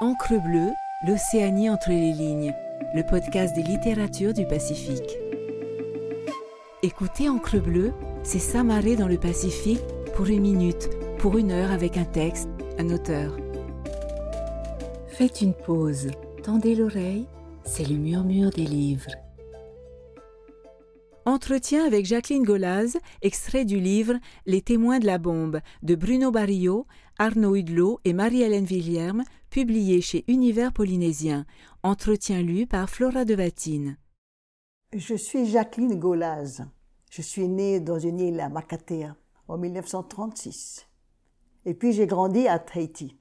Encre bleue, l'Océanie entre les lignes, le podcast des littératures du Pacifique. Écoutez Encre bleue, c'est s'amarrer dans le Pacifique pour une minute, pour une heure avec un texte, un auteur. Faites une pause, tendez l'oreille, c'est le murmure des livres. Entretien avec Jacqueline Golaz, extrait du livre Les témoins de la bombe de Bruno Barillot, Arnaud Hudelot et Marie-Hélène Villerme, publié chez Univers Polynésien. Entretien lu par Flora de Vatine. Je suis Jacqueline Golaz. Je suis née dans une île à Makatea en 1936. Et puis j'ai grandi à Tahiti.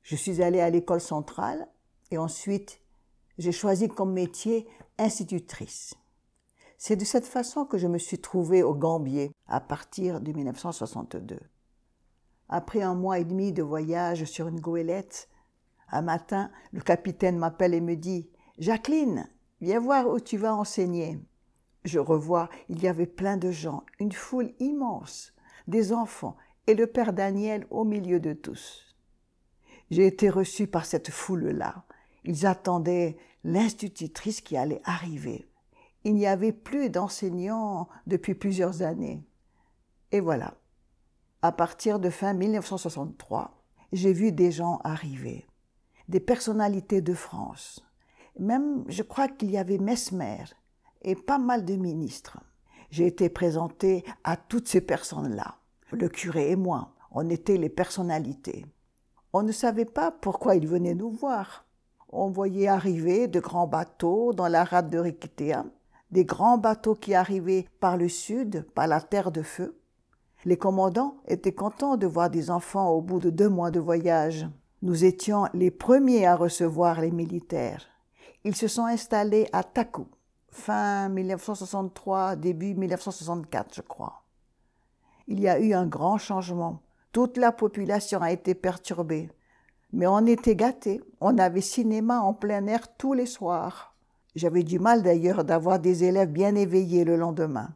Je suis allée à l'école centrale et ensuite j'ai choisi comme métier institutrice. C'est de cette façon que je me suis trouvée au Gambier à partir de 1962. Après un mois et demi de voyage sur une goélette, un matin, le capitaine m'appelle et me dit Jacqueline, viens voir où tu vas enseigner. Je revois, il y avait plein de gens, une foule immense, des enfants et le père Daniel au milieu de tous. J'ai été reçue par cette foule-là. Ils attendaient l'institutrice qui allait arriver il n'y avait plus d'enseignants depuis plusieurs années. Et voilà. À partir de fin 1963, j'ai vu des gens arriver, des personnalités de France. Même, je crois qu'il y avait Mesmer et pas mal de ministres. J'ai été présenté à toutes ces personnes-là. Le curé et moi, on était les personnalités. On ne savait pas pourquoi ils venaient nous voir. On voyait arriver de grands bateaux dans la rade de Rikitea des grands bateaux qui arrivaient par le sud, par la terre de feu. Les commandants étaient contents de voir des enfants au bout de deux mois de voyage. Nous étions les premiers à recevoir les militaires. Ils se sont installés à Taku, fin 1963, début 1964, je crois. Il y a eu un grand changement. Toute la population a été perturbée. Mais on était gâtés. On avait cinéma en plein air tous les soirs. J'avais du mal d'ailleurs d'avoir des élèves bien éveillés le lendemain.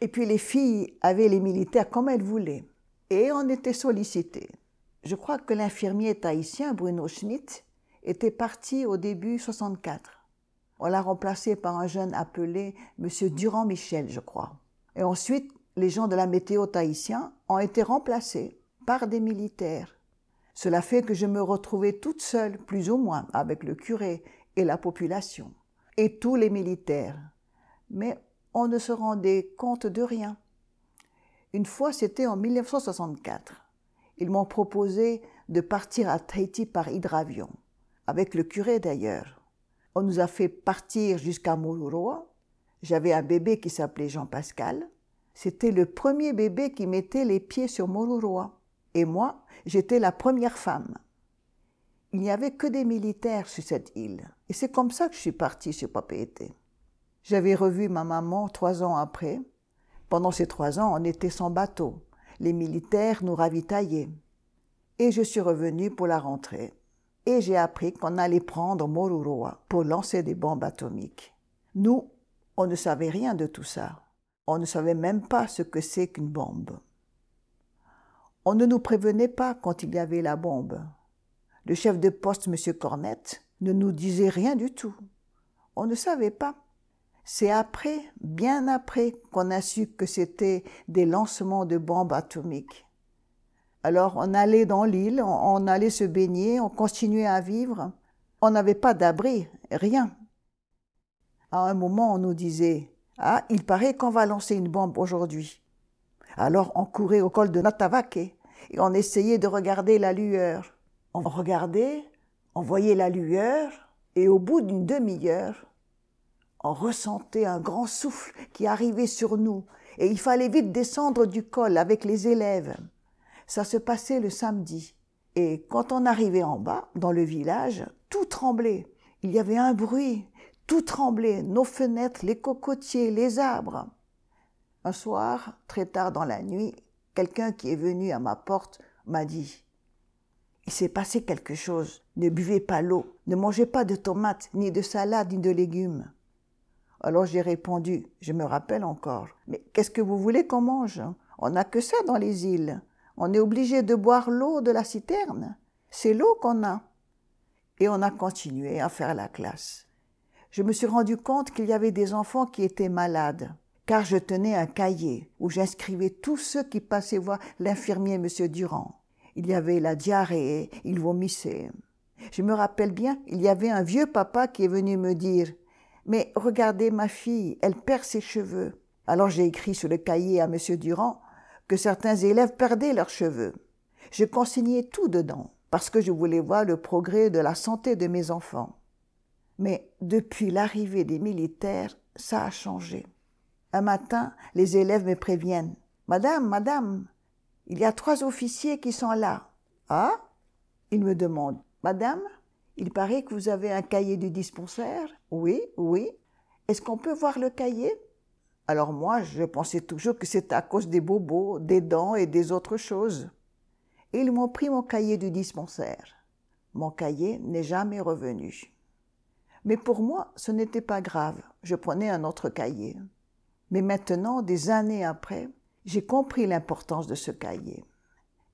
Et puis les filles avaient les militaires comme elles voulaient. Et on était sollicités. Je crois que l'infirmier tahitien Bruno Schmidt était parti au début 64. On l'a remplacé par un jeune appelé M. Durand-Michel, je crois. Et ensuite, les gens de la météo tahitien ont été remplacés par des militaires. Cela fait que je me retrouvais toute seule, plus ou moins, avec le curé et la population, et tous les militaires. Mais on ne se rendait compte de rien. Une fois, c'était en 1964. Ils m'ont proposé de partir à Tahiti par hydravion, avec le curé d'ailleurs. On nous a fait partir jusqu'à Moruroa. J'avais un bébé qui s'appelait Jean-Pascal. C'était le premier bébé qui mettait les pieds sur Moruroa. Et moi, j'étais la première femme il n'y avait que des militaires sur cette île. Et c'est comme ça que je suis partie sur Papeete. J'avais revu ma maman trois ans après. Pendant ces trois ans, on était sans bateau. Les militaires nous ravitaillaient. Et je suis revenue pour la rentrée. Et j'ai appris qu'on allait prendre Moruroa pour lancer des bombes atomiques. Nous, on ne savait rien de tout ça. On ne savait même pas ce que c'est qu'une bombe. On ne nous prévenait pas quand il y avait la bombe. Le chef de poste, M. Cornette, ne nous disait rien du tout. On ne savait pas. C'est après, bien après, qu'on a su que c'était des lancements de bombes atomiques. Alors on allait dans l'île, on, allait se baigner, on continuait à vivre. On n'avait pas d'abri, rien. À un moment, on nous disait Ah, il paraît qu'on va lancer une bombe aujourd'hui. Alors on courait au col de Natavake et on essayait de regarder la lueur. On regardait, on voyait la lueur, et au bout d'une demi-heure, on ressentait un grand souffle qui arrivait sur nous, et il fallait vite descendre du col avec les élèves. Ça se passait le samedi. Et quand on arrivait en bas, dans le village, tout tremblait. Il y avait un bruit, tout tremblait, nos fenêtres, les cocotiers, les arbres. Un soir, très tard dans la nuit, quelqu'un qui est venu à ma porte m'a dit il s'est passé quelque chose. Ne buvez pas l'eau, ne mangez pas de tomates, ni de salade, ni de légumes. Alors j'ai répondu, je me rappelle encore, mais qu'est-ce que vous voulez qu'on mange? On n'a que ça dans les îles. On est obligé de boire l'eau de la citerne. C'est l'eau qu'on a. Et on a continué à faire la classe. Je me suis rendu compte qu'il y avait des enfants qui étaient malades, car je tenais un cahier où j'inscrivais tous ceux qui passaient voir l'infirmier M. Durand. Il y avait la diarrhée, il vomissait. Je me rappelle bien, il y avait un vieux papa qui est venu me dire Mais regardez ma fille, elle perd ses cheveux. Alors j'ai écrit sur le cahier à M. Durand que certains élèves perdaient leurs cheveux. Je consignais tout dedans, parce que je voulais voir le progrès de la santé de mes enfants. Mais depuis l'arrivée des militaires, ça a changé. Un matin, les élèves me préviennent. Madame, madame, il y a trois officiers qui sont là. Ah Ils me demandent. Madame, il paraît que vous avez un cahier du dispensaire Oui, oui. Est-ce qu'on peut voir le cahier? Alors moi, je pensais toujours que c'était à cause des bobos, des dents et des autres choses. Et ils m'ont pris mon cahier du dispensaire. Mon cahier n'est jamais revenu. Mais pour moi, ce n'était pas grave. Je prenais un autre cahier. Mais maintenant, des années après, j'ai compris l'importance de ce cahier.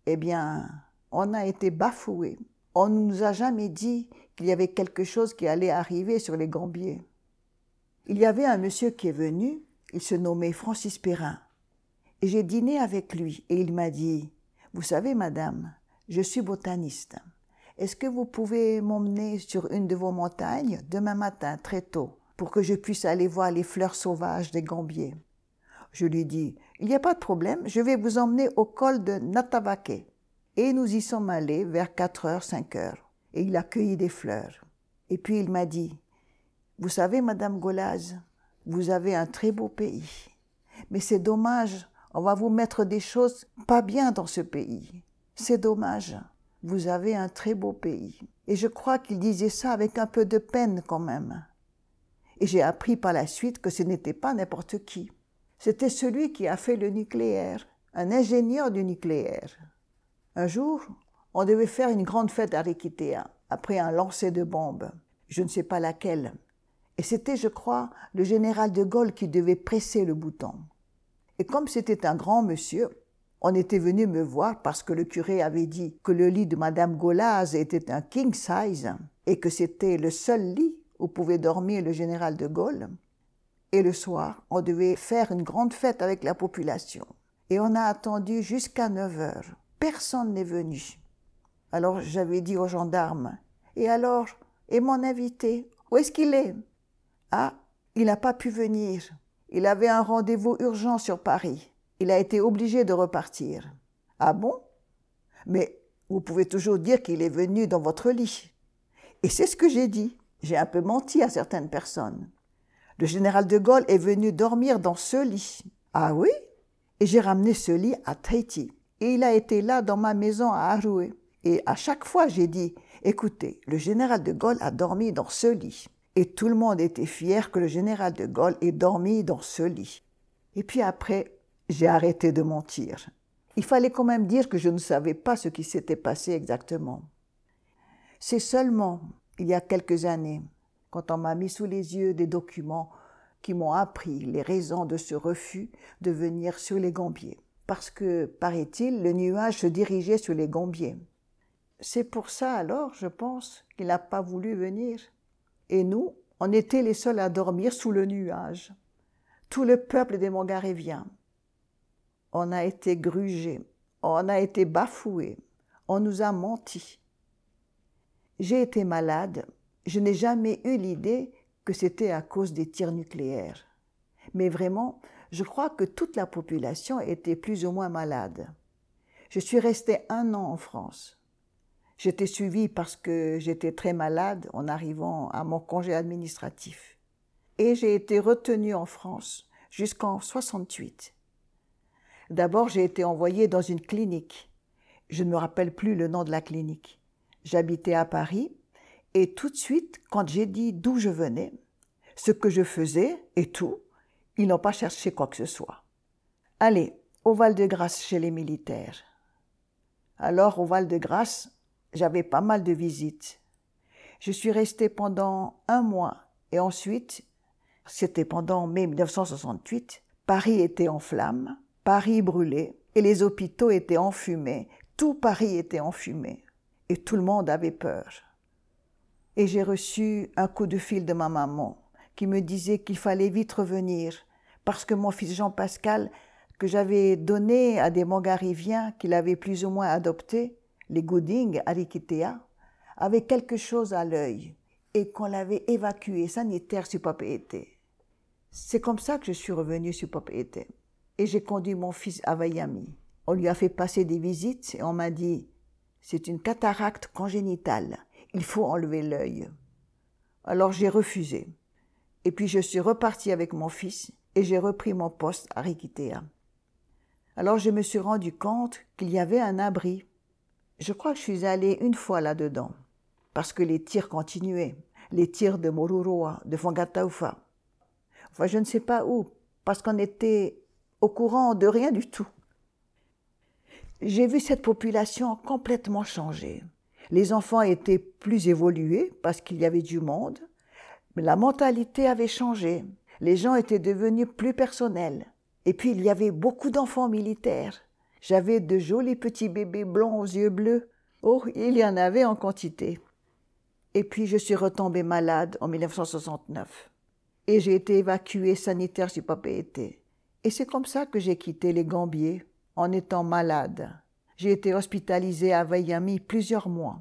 Eh bien, on a été bafoués on ne nous a jamais dit qu'il y avait quelque chose qui allait arriver sur les Gambiers. Il y avait un monsieur qui est venu, il se nommait Francis Perrin. Et j'ai dîné avec lui et il m'a dit Vous savez, madame, je suis botaniste. Est-ce que vous pouvez m'emmener sur une de vos montagnes demain matin très tôt pour que je puisse aller voir les fleurs sauvages des Gambiers? Je lui dis Il n'y a pas de problème, je vais vous emmener au col de Natavake. Et nous y sommes allés vers 4 heures, 5 heures. Et il a cueilli des fleurs. Et puis il m'a dit, vous savez, Madame Golaz, vous avez un très beau pays. Mais c'est dommage, on va vous mettre des choses pas bien dans ce pays. C'est dommage. Vous avez un très beau pays. Et je crois qu'il disait ça avec un peu de peine quand même. Et j'ai appris par la suite que ce n'était pas n'importe qui. C'était celui qui a fait le nucléaire, un ingénieur du nucléaire. Un jour, on devait faire une grande fête à Rikitea, après un lancer de bombes, je ne sais pas laquelle. Et c'était, je crois, le général de Gaulle qui devait presser le bouton. Et comme c'était un grand monsieur, on était venu me voir parce que le curé avait dit que le lit de Madame Golaz était un king size et que c'était le seul lit où pouvait dormir le général de Gaulle. Et le soir, on devait faire une grande fête avec la population. Et on a attendu jusqu'à 9 heures. Personne n'est venu. Alors j'avais dit aux gendarmes Et alors Et mon invité Où est-ce qu'il est, Ah, il n'a pas pu venir. Il avait un rendez-vous urgent sur Paris. Il a été obligé de repartir. Ah bon? Mais vous pouvez toujours dire qu'il est venu dans votre lit. Et c'est ce que j'ai dit. J'ai un peu menti à certaines personnes. Le général de Gaulle est venu dormir dans ce lit. Ah oui? Et j'ai ramené ce lit à Tahiti. Et il a été là dans ma maison à Aroué. Et à chaque fois, j'ai dit, écoutez, le général de Gaulle a dormi dans ce lit. Et tout le monde était fier que le général de Gaulle ait dormi dans ce lit. Et puis après, j'ai arrêté de mentir. Il fallait quand même dire que je ne savais pas ce qui s'était passé exactement. C'est seulement, il y a quelques années, quand on m'a mis sous les yeux des documents qui m'ont appris les raisons de ce refus de venir sur les Gambiers parce que, paraît-il, le nuage se dirigeait sur les Gombiers. C'est pour ça alors, je pense, qu'il n'a pas voulu venir. Et nous, on était les seuls à dormir sous le nuage. Tout le peuple des Mongaréviens. On a été grugés, on a été bafoués, on nous a menti. J'ai été malade, je n'ai jamais eu l'idée que c'était à cause des tirs nucléaires. Mais vraiment, je crois que toute la population était plus ou moins malade. Je suis restée un an en France. J'étais suivie parce que j'étais très malade en arrivant à mon congé administratif. Et j'ai été retenue en France jusqu'en 68. D'abord, j'ai été envoyée dans une clinique. Je ne me rappelle plus le nom de la clinique. J'habitais à Paris et tout de suite, quand j'ai dit d'où je venais, ce que je faisais et tout, ils n'ont pas cherché quoi que ce soit. Allez, au Val-de-Grâce chez les militaires. Alors, au Val-de-Grâce, j'avais pas mal de visites. Je suis restée pendant un mois et ensuite, c'était pendant mai 1968, Paris était en flammes, Paris brûlait et les hôpitaux étaient enfumés, tout Paris était enfumé. et tout le monde avait peur. Et j'ai reçu un coup de fil de ma maman qui me disait qu'il fallait vite revenir parce que mon fils Jean-Pascal, que j'avais donné à des mongariviens qu'il avait plus ou moins adoptés, les Gooding, Arikitea, avait quelque chose à l'œil et qu'on l'avait évacué sanitaire sur Papeete. C'est comme ça que je suis revenue sur Papeete. Et j'ai conduit mon fils à Miami. On lui a fait passer des visites et on m'a dit c'est une cataracte congénitale. Il faut enlever l'œil. Alors j'ai refusé. Et puis je suis reparti avec mon fils et j'ai repris mon poste à Rikitea. Alors je me suis rendu compte qu'il y avait un abri. Je crois que je suis allé une fois là-dedans, parce que les tirs continuaient, les tirs de Moruroa, de Fangataufa. Enfin, je ne sais pas où, parce qu'on était au courant de rien du tout. J'ai vu cette population complètement changer. Les enfants étaient plus évolués parce qu'il y avait du monde, mais la mentalité avait changé. Les gens étaient devenus plus personnels. Et puis il y avait beaucoup d'enfants militaires. J'avais de jolis petits bébés blonds aux yeux bleus. Oh, il y en avait en quantité. Et puis je suis retombée malade en 1969. Et j'ai été évacuée sanitaire sur Papeete. Et c'est comme ça que j'ai quitté les Gambiers, en étant malade. J'ai été hospitalisée à Miami plusieurs mois,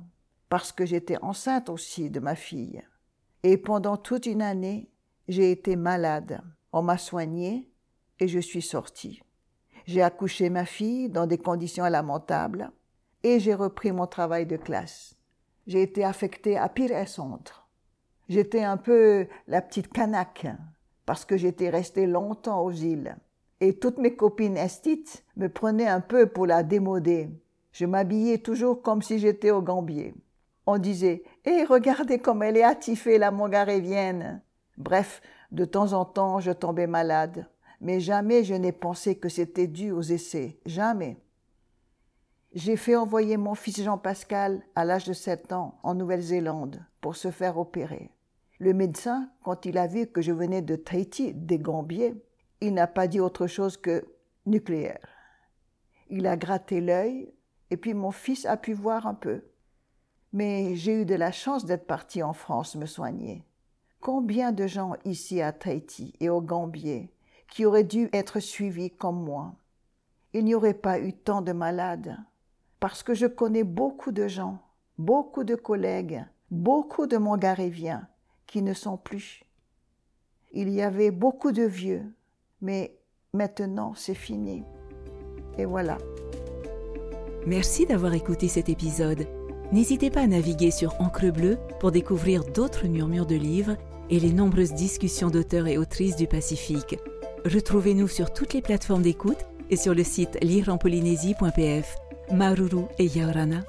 parce que j'étais enceinte aussi de ma fille. Et pendant toute une année, j'ai été malade. On m'a soignée et je suis sortie. J'ai accouché ma fille dans des conditions lamentables et j'ai repris mon travail de classe. J'ai été affectée à pire et centre. J'étais un peu la petite canaque parce que j'étais restée longtemps aux îles. Et toutes mes copines estites me prenaient un peu pour la démoder. Je m'habillais toujours comme si j'étais au Gambier. On disait Eh, regardez comme elle est attifée, la mongarévienne. Bref, de temps en temps, je tombais malade. Mais jamais je n'ai pensé que c'était dû aux essais. Jamais. J'ai fait envoyer mon fils Jean-Pascal à l'âge de sept ans en Nouvelle-Zélande pour se faire opérer. Le médecin, quand il a vu que je venais de Tahiti, des Gambiers, il n'a pas dit autre chose que nucléaire. Il a gratté l'œil et puis mon fils a pu voir un peu. Mais j'ai eu de la chance d'être parti en France me soigner. Combien de gens ici à Tahiti et au Gambier qui auraient dû être suivis comme moi? Il n'y aurait pas eu tant de malades, parce que je connais beaucoup de gens, beaucoup de collègues, beaucoup de Mongaréviens qui ne sont plus. Il y avait beaucoup de vieux, mais maintenant c'est fini. Et voilà. Merci d'avoir écouté cet épisode. N'hésitez pas à naviguer sur Encre Bleue pour découvrir d'autres murmures de livres et les nombreuses discussions d'auteurs et autrices du Pacifique. Retrouvez-nous sur toutes les plateformes d'écoute et sur le site lireenpolynésie.pf. Maruru et Yaorana.